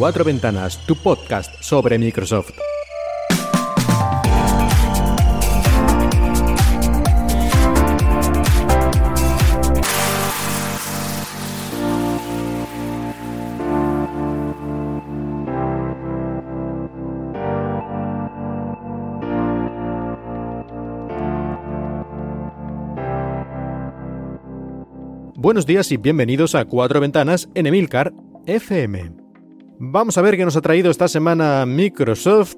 Cuatro Ventanas, tu podcast sobre Microsoft. Buenos días y bienvenidos a Cuatro Ventanas en Emilcar FM. Vamos a ver qué nos ha traído esta semana Microsoft.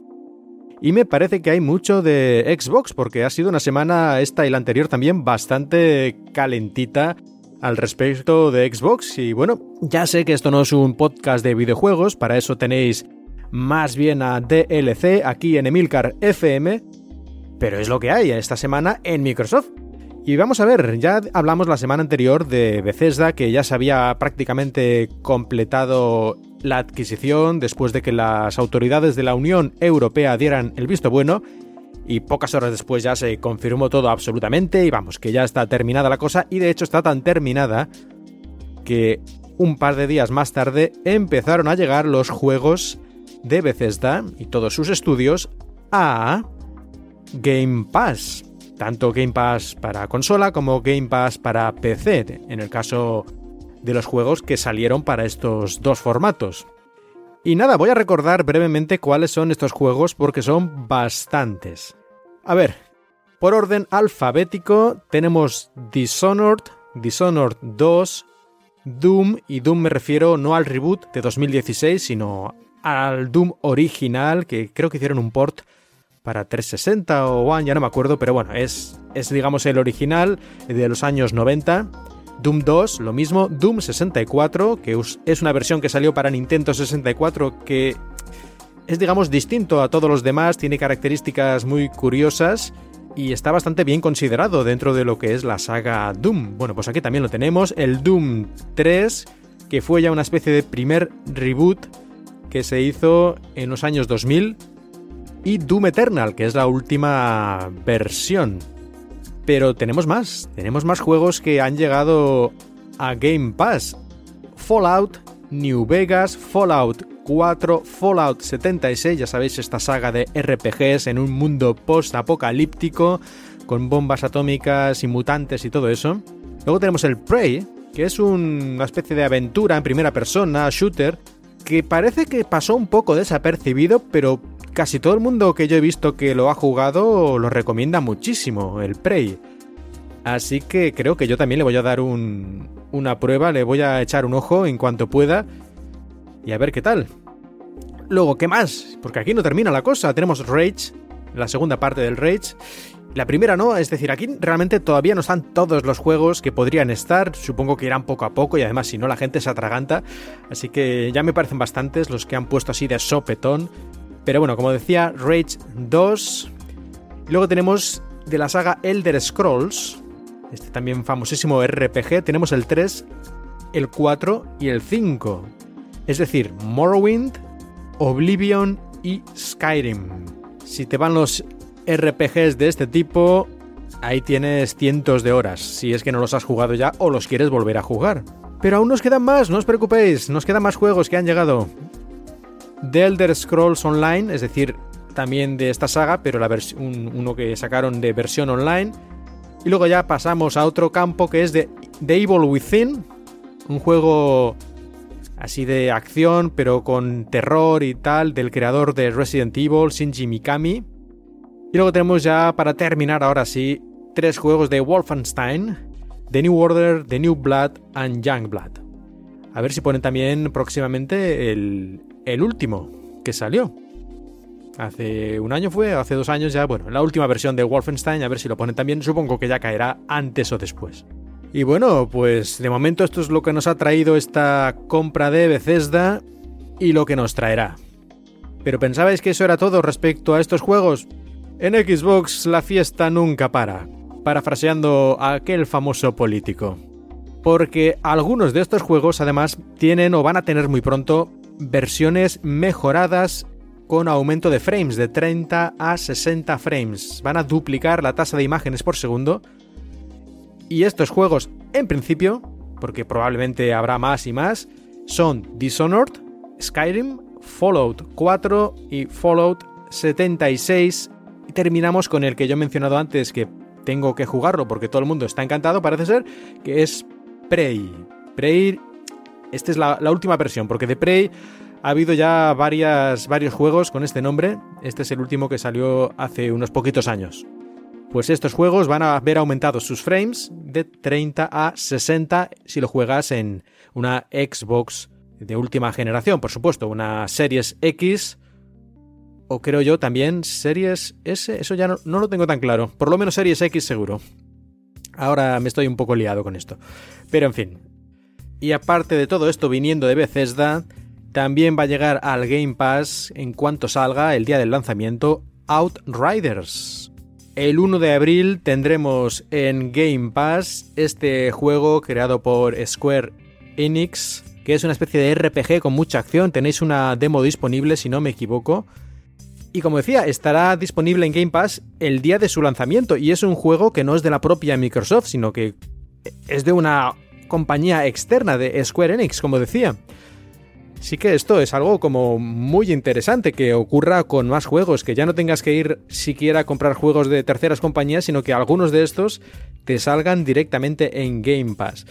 Y me parece que hay mucho de Xbox, porque ha sido una semana esta y la anterior también bastante calentita al respecto de Xbox. Y bueno, ya sé que esto no es un podcast de videojuegos, para eso tenéis más bien a DLC aquí en Emilcar FM, pero es lo que hay esta semana en Microsoft. Y vamos a ver, ya hablamos la semana anterior de Bethesda, que ya se había prácticamente completado la adquisición después de que las autoridades de la Unión Europea dieran el visto bueno. Y pocas horas después ya se confirmó todo absolutamente y vamos, que ya está terminada la cosa y de hecho está tan terminada que un par de días más tarde empezaron a llegar los juegos de Bethesda y todos sus estudios a Game Pass tanto Game Pass para consola como Game Pass para PC, en el caso de los juegos que salieron para estos dos formatos. Y nada, voy a recordar brevemente cuáles son estos juegos porque son bastantes. A ver, por orden alfabético tenemos Dishonored, Dishonored 2, Doom, y Doom me refiero no al reboot de 2016, sino al Doom original, que creo que hicieron un port para 360 o One, ya no me acuerdo, pero bueno, es, es digamos el original de los años 90. Doom 2, lo mismo. Doom 64, que es una versión que salió para Nintendo 64 que es digamos distinto a todos los demás, tiene características muy curiosas y está bastante bien considerado dentro de lo que es la saga Doom. Bueno, pues aquí también lo tenemos, el Doom 3, que fue ya una especie de primer reboot que se hizo en los años 2000 y Doom Eternal, que es la última versión. Pero tenemos más, tenemos más juegos que han llegado a Game Pass. Fallout, New Vegas, Fallout 4, Fallout 76, ya sabéis esta saga de RPGs en un mundo post-apocalíptico, con bombas atómicas y mutantes y todo eso. Luego tenemos el Prey, que es una especie de aventura en primera persona, shooter, que parece que pasó un poco desapercibido, pero casi todo el mundo que yo he visto que lo ha jugado lo recomienda muchísimo, el Prey. Así que creo que yo también le voy a dar una prueba, le voy a echar un ojo en cuanto pueda y a ver qué tal. Luego, ¿qué más? Porque aquí no termina la cosa. Tenemos Rage, la segunda parte del Rage. La primera no, es decir, aquí realmente todavía no están todos los juegos que podrían estar, supongo que irán poco a poco y además si no la gente se atraganta, así que ya me parecen bastantes los que han puesto así de sopetón pero bueno, como decía, Rage 2. luego tenemos de la saga Elder Scrolls, este también famosísimo RPG, tenemos el 3, el 4 y el 5. Es decir, Morrowind, Oblivion y Skyrim. Si te van los RPGs de este tipo, ahí tienes cientos de horas, si es que no los has jugado ya o los quieres volver a jugar. Pero aún nos quedan más, no os preocupéis, nos quedan más juegos que han llegado. The Elder Scrolls Online, es decir, también de esta saga, pero la uno que sacaron de versión online. Y luego ya pasamos a otro campo que es de The Evil Within, un juego así de acción, pero con terror y tal, del creador de Resident Evil, Shinji Mikami. Y luego tenemos ya, para terminar ahora sí, tres juegos de Wolfenstein, The New Order, The New Blood and Young Blood. A ver si ponen también próximamente el, el último que salió. Hace un año fue, hace dos años ya, bueno, la última versión de Wolfenstein, a ver si lo ponen también, supongo que ya caerá antes o después. Y bueno, pues de momento esto es lo que nos ha traído esta compra de Bethesda y lo que nos traerá. Pero ¿pensabais que eso era todo respecto a estos juegos? En Xbox la fiesta nunca para, parafraseando a aquel famoso político. Porque algunos de estos juegos además tienen o van a tener muy pronto versiones mejoradas con aumento de frames de 30 a 60 frames. Van a duplicar la tasa de imágenes por segundo. Y estos juegos, en principio, porque probablemente habrá más y más, son Dishonored, Skyrim, Fallout 4 y Fallout 76. Y terminamos con el que yo he mencionado antes que tengo que jugarlo porque todo el mundo está encantado, parece ser, que es Prey. Prey, esta es la, última versión, porque de Prey ha habido ya varias, varios juegos con este nombre. Este es el último que salió hace unos poquitos años. Pues estos juegos van a ver aumentados sus frames de 30 a 60 si lo juegas en una Xbox de última generación, por supuesto, una Series X o creo yo también Series S, eso ya no, no, lo tengo tan claro, por lo menos Series X seguro. Ahora me estoy un poco liado con esto. Pero en fin. Y aparte de todo esto viniendo de Bethesda, también va a llegar al Game Pass en cuanto salga el día del lanzamiento Outriders. El 1 de abril tendremos en Game Pass este juego creado por Square Enix, que es una especie de RPG con mucha acción. Tenéis una demo disponible si no me equivoco. Y como decía, estará disponible en Game Pass el día de su lanzamiento y es un juego que no es de la propia Microsoft, sino que es de una compañía externa de Square Enix, como decía. Sí que esto es algo como muy interesante que ocurra con más juegos, que ya no tengas que ir siquiera a comprar juegos de terceras compañías, sino que algunos de estos te salgan directamente en Game Pass.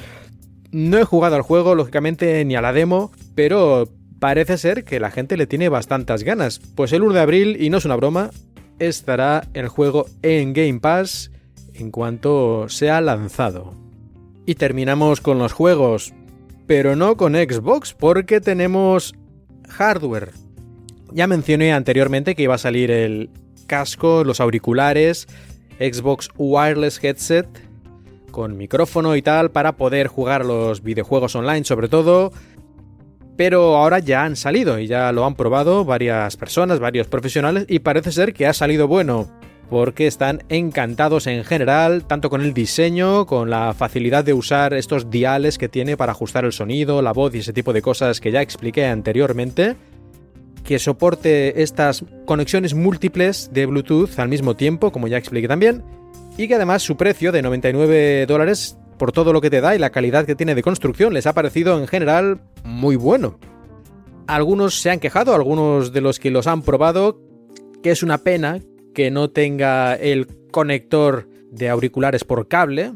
No he jugado al juego, lógicamente, ni a la demo, pero parece ser que la gente le tiene bastantes ganas. Pues el 1 de abril, y no es una broma, estará el juego en Game Pass en cuanto sea lanzado. Y terminamos con los juegos, pero no con Xbox, porque tenemos hardware. Ya mencioné anteriormente que iba a salir el casco, los auriculares, Xbox Wireless Headset con micrófono y tal para poder jugar los videojuegos online sobre todo pero ahora ya han salido y ya lo han probado varias personas, varios profesionales y parece ser que ha salido bueno porque están encantados en general, tanto con el diseño, con la facilidad de usar estos diales que tiene para ajustar el sonido, la voz y ese tipo de cosas que ya expliqué anteriormente, que soporte estas conexiones múltiples de Bluetooth al mismo tiempo, como ya expliqué también, y que además su precio de 99 dólares por todo lo que te da y la calidad que tiene de construcción, les ha parecido en general muy bueno. Algunos se han quejado, algunos de los que los han probado, que es una pena que no tenga el conector de auriculares por cable,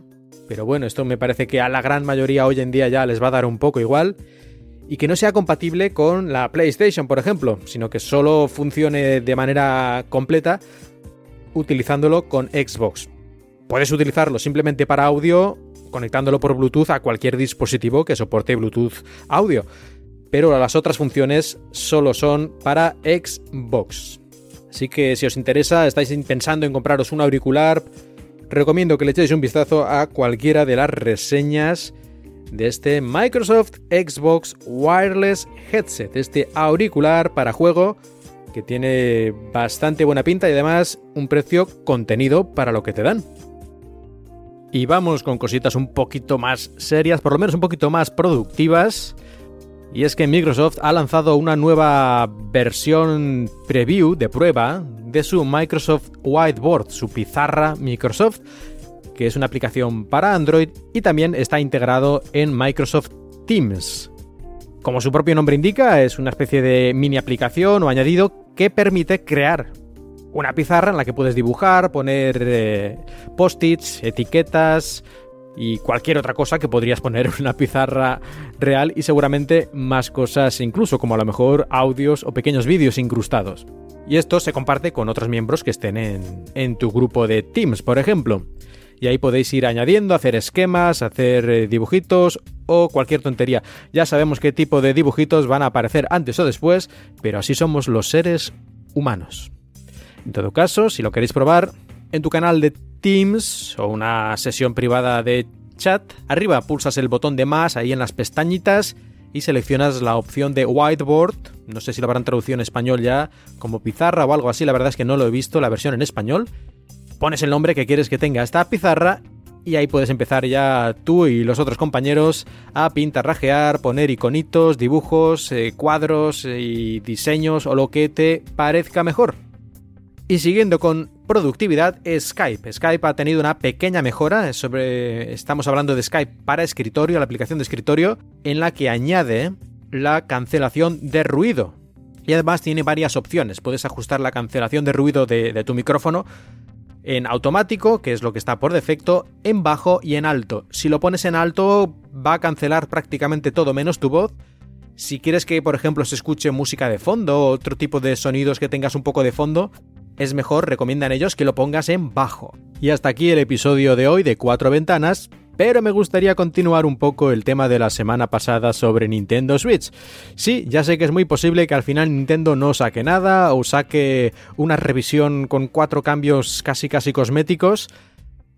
pero bueno, esto me parece que a la gran mayoría hoy en día ya les va a dar un poco igual, y que no sea compatible con la PlayStation, por ejemplo, sino que solo funcione de manera completa utilizándolo con Xbox. Puedes utilizarlo simplemente para audio conectándolo por Bluetooth a cualquier dispositivo que soporte Bluetooth audio. Pero las otras funciones solo son para Xbox. Así que si os interesa, estáis pensando en compraros un auricular, recomiendo que le echéis un vistazo a cualquiera de las reseñas de este Microsoft Xbox Wireless Headset, este auricular para juego que tiene bastante buena pinta y además un precio contenido para lo que te dan. Y vamos con cositas un poquito más serias, por lo menos un poquito más productivas. Y es que Microsoft ha lanzado una nueva versión preview de prueba de su Microsoft Whiteboard, su pizarra Microsoft, que es una aplicación para Android y también está integrado en Microsoft Teams. Como su propio nombre indica, es una especie de mini aplicación o añadido que permite crear una pizarra en la que puedes dibujar, poner eh, post-its, etiquetas y cualquier otra cosa que podrías poner en una pizarra real y seguramente más cosas incluso como a lo mejor audios o pequeños vídeos incrustados. Y esto se comparte con otros miembros que estén en, en tu grupo de Teams, por ejemplo. Y ahí podéis ir añadiendo, hacer esquemas, hacer eh, dibujitos o cualquier tontería. Ya sabemos qué tipo de dibujitos van a aparecer antes o después, pero así somos los seres humanos. En todo caso, si lo queréis probar, en tu canal de Teams o una sesión privada de chat, arriba pulsas el botón de más ahí en las pestañitas y seleccionas la opción de whiteboard. No sé si lo habrán traducido en español ya como pizarra o algo así, la verdad es que no lo he visto la versión en español. Pones el nombre que quieres que tenga esta pizarra y ahí puedes empezar ya tú y los otros compañeros a pintarrajear, poner iconitos, dibujos, eh, cuadros eh, y diseños o lo que te parezca mejor. Y siguiendo con productividad, Skype. Skype ha tenido una pequeña mejora sobre estamos hablando de Skype para escritorio, la aplicación de escritorio en la que añade la cancelación de ruido. Y además tiene varias opciones. Puedes ajustar la cancelación de ruido de, de tu micrófono en automático, que es lo que está por defecto, en bajo y en alto. Si lo pones en alto va a cancelar prácticamente todo menos tu voz. Si quieres que, por ejemplo, se escuche música de fondo o otro tipo de sonidos que tengas un poco de fondo, es mejor, recomiendan ellos, que lo pongas en bajo. Y hasta aquí el episodio de hoy de Cuatro Ventanas, pero me gustaría continuar un poco el tema de la semana pasada sobre Nintendo Switch. Sí, ya sé que es muy posible que al final Nintendo no saque nada o saque una revisión con cuatro cambios casi casi cosméticos.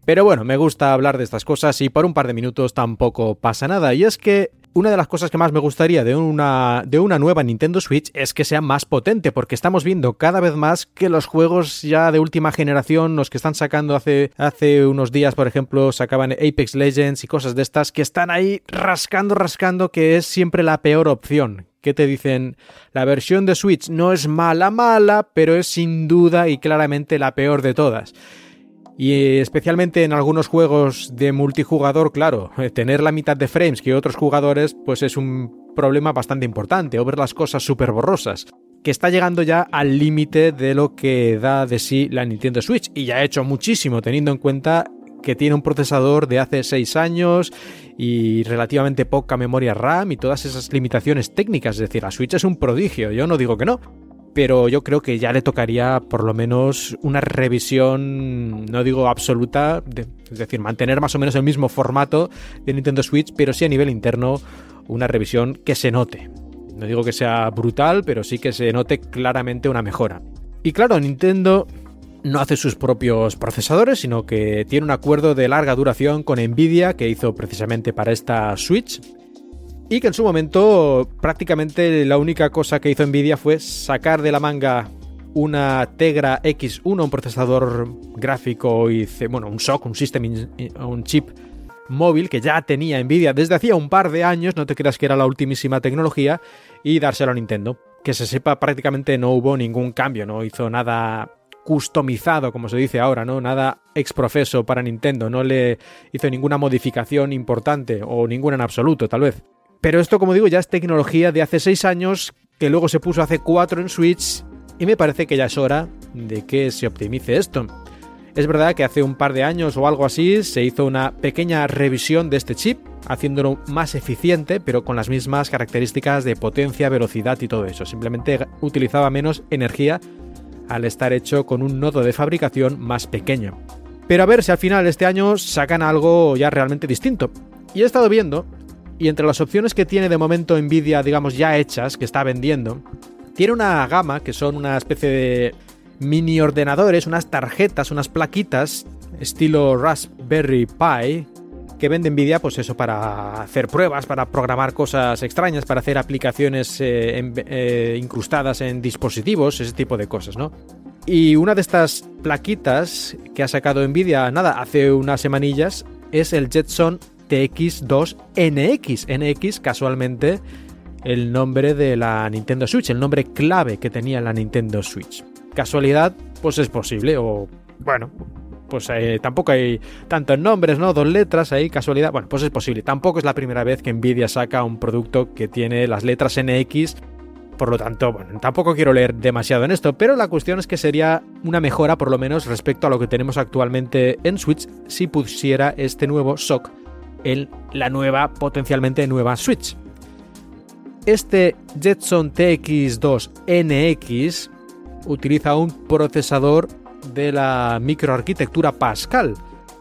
Pero bueno, me gusta hablar de estas cosas y por un par de minutos tampoco pasa nada. Y es que una de las cosas que más me gustaría de una, de una nueva Nintendo Switch es que sea más potente, porque estamos viendo cada vez más que los juegos ya de última generación, los que están sacando hace, hace unos días, por ejemplo, sacaban Apex Legends y cosas de estas, que están ahí rascando, rascando, que es siempre la peor opción. Que te dicen, la versión de Switch no es mala, mala, pero es sin duda y claramente la peor de todas. Y especialmente en algunos juegos de multijugador, claro, eh, tener la mitad de frames que otros jugadores, pues es un problema bastante importante, o ver las cosas súper borrosas, que está llegando ya al límite de lo que da de sí la Nintendo Switch, y ya ha hecho muchísimo teniendo en cuenta que tiene un procesador de hace 6 años y relativamente poca memoria RAM y todas esas limitaciones técnicas, es decir, la Switch es un prodigio, yo no digo que no, pero yo creo que ya le tocaría por lo menos una revisión, no digo absoluta, es decir, mantener más o menos el mismo formato de Nintendo Switch, pero sí a nivel interno una revisión que se note. No digo que sea brutal, pero sí que se note claramente una mejora. Y claro, Nintendo no hace sus propios procesadores, sino que tiene un acuerdo de larga duración con Nvidia que hizo precisamente para esta Switch y que en su momento prácticamente la única cosa que hizo Nvidia fue sacar de la manga una Tegra X1, un procesador gráfico y bueno, un SOC, un system, un chip móvil que ya tenía Nvidia desde hacía un par de años, no te creas que era la ultimísima tecnología, y dárselo a Nintendo. Que se sepa, prácticamente no hubo ningún cambio, no hizo nada customizado, como se dice ahora, ¿no? Nada exprofeso para Nintendo, no le hizo ninguna modificación importante o ninguna en absoluto, tal vez. Pero esto, como digo, ya es tecnología de hace 6 años, que luego se puso hace 4 en Switch, y me parece que ya es hora de que se optimice esto. Es verdad que hace un par de años o algo así se hizo una pequeña revisión de este chip, haciéndolo más eficiente, pero con las mismas características de potencia, velocidad y todo eso. Simplemente utilizaba menos energía al estar hecho con un nodo de fabricación más pequeño. Pero a ver si al final este año sacan algo ya realmente distinto. Y he estado viendo y entre las opciones que tiene de momento Nvidia, digamos, ya hechas, que está vendiendo, tiene una gama que son una especie de mini ordenadores, unas tarjetas, unas plaquitas, estilo Raspberry Pi, que vende Nvidia, pues eso, para hacer pruebas, para programar cosas extrañas, para hacer aplicaciones eh, eh, incrustadas en dispositivos, ese tipo de cosas, ¿no? Y una de estas plaquitas que ha sacado Nvidia, nada, hace unas semanillas, es el Jetson TX2NX. NX casualmente el nombre de la Nintendo Switch, el nombre clave que tenía la Nintendo Switch. Casualidad, pues es posible, o bueno, pues eh, tampoco hay tantos nombres, ¿no? Dos letras ahí, casualidad, bueno, pues es posible. Tampoco es la primera vez que Nvidia saca un producto que tiene las letras NX. Por lo tanto, bueno, tampoco quiero leer demasiado en esto, pero la cuestión es que sería una mejora por lo menos respecto a lo que tenemos actualmente en Switch si pusiera este nuevo SOC en la nueva, potencialmente nueva Switch. Este Jetson TX2NX utiliza un procesador de la microarquitectura Pascal,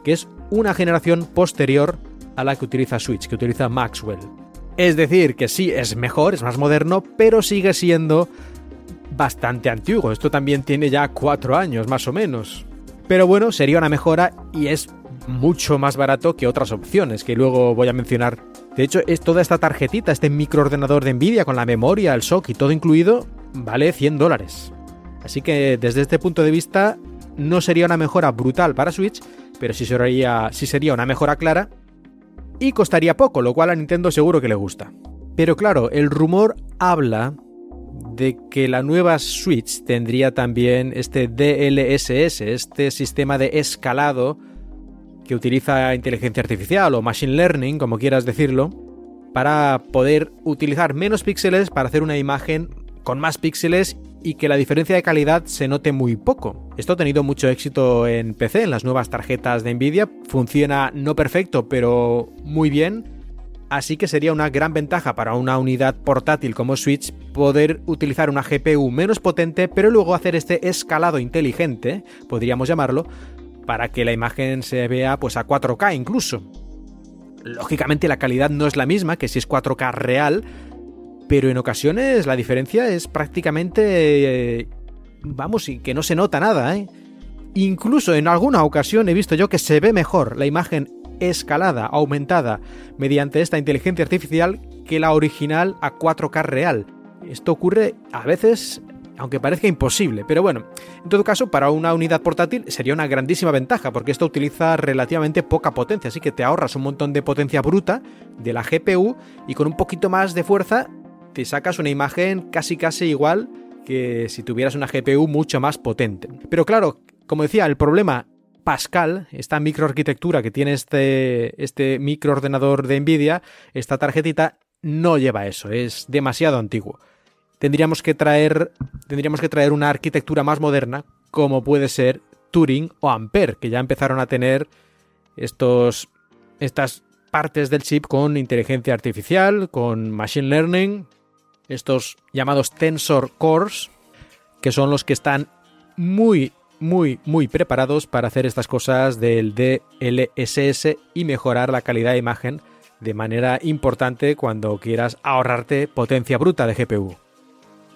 que es una generación posterior a la que utiliza Switch, que utiliza Maxwell. Es decir, que sí, es mejor, es más moderno, pero sigue siendo bastante antiguo. Esto también tiene ya cuatro años, más o menos. Pero bueno, sería una mejora y es mucho más barato que otras opciones que luego voy a mencionar. De hecho, es toda esta tarjetita, este microordenador de Nvidia con la memoria, el SOC y todo incluido, vale 100 dólares. Así que desde este punto de vista no sería una mejora brutal para Switch, pero sí sería, sí sería una mejora clara y costaría poco, lo cual a Nintendo seguro que le gusta. Pero claro, el rumor habla de que la nueva Switch tendría también este DLSS, este sistema de escalado que utiliza inteligencia artificial o machine learning, como quieras decirlo, para poder utilizar menos píxeles para hacer una imagen con más píxeles y que la diferencia de calidad se note muy poco. Esto ha tenido mucho éxito en PC, en las nuevas tarjetas de Nvidia. Funciona no perfecto, pero muy bien. Así que sería una gran ventaja para una unidad portátil como Switch poder utilizar una GPU menos potente, pero luego hacer este escalado inteligente, podríamos llamarlo, para que la imagen se vea pues a 4K incluso. Lógicamente la calidad no es la misma que si es 4K real, pero en ocasiones la diferencia es prácticamente... Eh, vamos, y que no se nota nada, ¿eh? Incluso en alguna ocasión he visto yo que se ve mejor la imagen escalada, aumentada, mediante esta inteligencia artificial que la original a 4K real. Esto ocurre a veces, aunque parezca imposible, pero bueno, en todo caso, para una unidad portátil sería una grandísima ventaja, porque esto utiliza relativamente poca potencia, así que te ahorras un montón de potencia bruta de la GPU y con un poquito más de fuerza te sacas una imagen casi casi igual que si tuvieras una GPU mucho más potente. Pero claro, como decía, el problema Pascal, esta microarquitectura que tiene este, este microordenador de Nvidia, esta tarjetita no lleva eso, es demasiado antiguo. Tendríamos que traer, tendríamos que traer una arquitectura más moderna, como puede ser Turing o Ampere, que ya empezaron a tener estos, estas partes del chip con inteligencia artificial, con machine learning, estos llamados Tensor Cores, que son los que están muy, muy, muy preparados para hacer estas cosas del DLSS y mejorar la calidad de imagen de manera importante cuando quieras ahorrarte potencia bruta de GPU.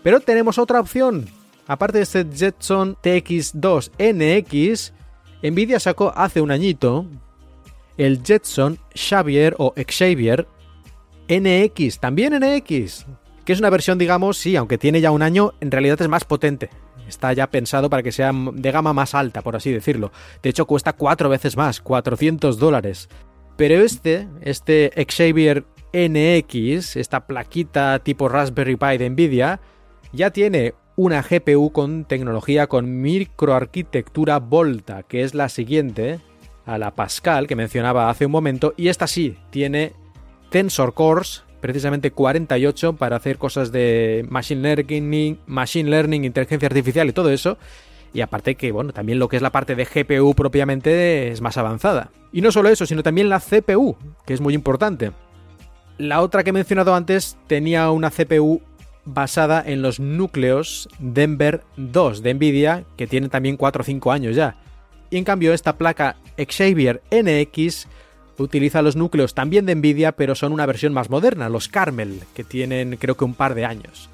Pero tenemos otra opción. Aparte de este Jetson TX2 NX, Nvidia sacó hace un añito el Jetson Xavier o Xavier NX, también NX, que es una versión, digamos, sí, aunque tiene ya un año, en realidad es más potente. Está ya pensado para que sea de gama más alta, por así decirlo. De hecho, cuesta cuatro veces más, 400 dólares. Pero este, este Xavier NX, esta plaquita tipo Raspberry Pi de Nvidia, ya tiene una GPU con tecnología con microarquitectura Volta, que es la siguiente a la Pascal que mencionaba hace un momento, y esta sí tiene Tensor Cores precisamente 48 para hacer cosas de machine learning, machine learning, inteligencia artificial y todo eso. Y aparte que, bueno, también lo que es la parte de GPU propiamente es más avanzada. Y no solo eso, sino también la CPU, que es muy importante. La otra que he mencionado antes tenía una CPU basada en los núcleos Denver 2 de Nvidia, que tiene también 4 o 5 años ya. Y en cambio esta placa Xavier NX utiliza los núcleos también de Nvidia, pero son una versión más moderna, los Carmel, que tienen creo que un par de años.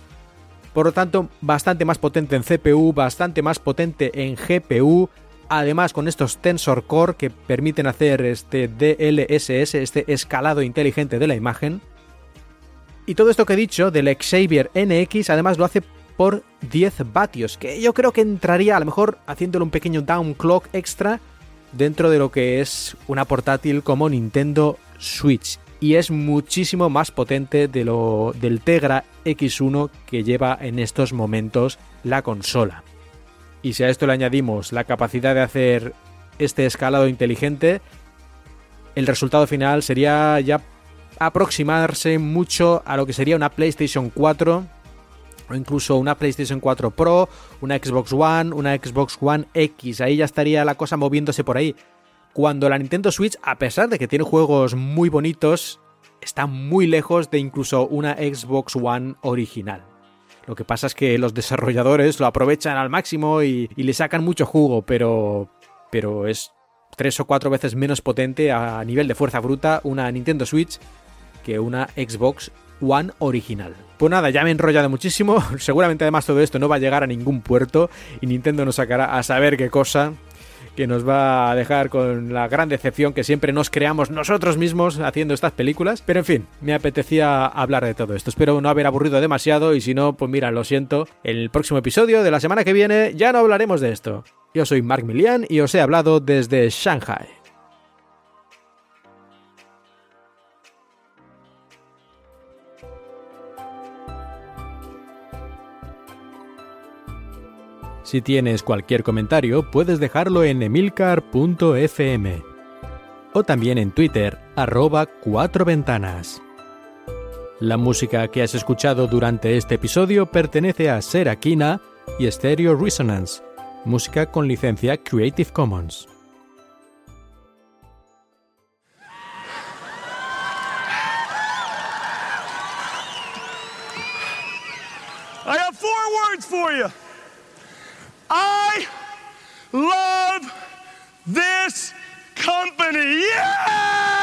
Por lo tanto, bastante más potente en CPU, bastante más potente en GPU, además con estos Tensor Core que permiten hacer este DLSS, este escalado inteligente de la imagen. Y todo esto que he dicho del Xavier NX además lo hace por 10 vatios, que yo creo que entraría a lo mejor haciéndole un pequeño down clock extra dentro de lo que es una portátil como Nintendo Switch y es muchísimo más potente de lo del Tegra X1 que lleva en estos momentos la consola. Y si a esto le añadimos la capacidad de hacer este escalado inteligente, el resultado final sería ya aproximarse mucho a lo que sería una PlayStation 4 o incluso una PlayStation 4 Pro, una Xbox One, una Xbox One X. Ahí ya estaría la cosa moviéndose por ahí. Cuando la Nintendo Switch, a pesar de que tiene juegos muy bonitos, está muy lejos de incluso una Xbox One original. Lo que pasa es que los desarrolladores lo aprovechan al máximo y, le sacan mucho jugo, pero, pero es tres o cuatro veces menos potente a nivel de fuerza bruta una Nintendo Switch que una Xbox One original. Pues nada, ya me he enrollado muchísimo. Seguramente además todo esto no va a llegar a ningún puerto y Nintendo nos sacará a saber qué cosa que nos va a dejar con la gran decepción que siempre nos creamos nosotros mismos haciendo estas películas. Pero en fin, me apetecía hablar de todo esto. Espero no haber aburrido demasiado y si no, pues mira, lo siento. En el próximo episodio de la semana que viene ya no hablaremos de esto. Yo soy Mark Milian y os he hablado desde Shanghai. Si tienes cualquier comentario, puedes dejarlo en emilcar.fm o también en Twitter, arroba cuatro ventanas. La música que has escuchado durante este episodio pertenece a Serakina y Stereo Resonance, música con licencia Creative Commons. I have four words for you. I love this company. Yeah!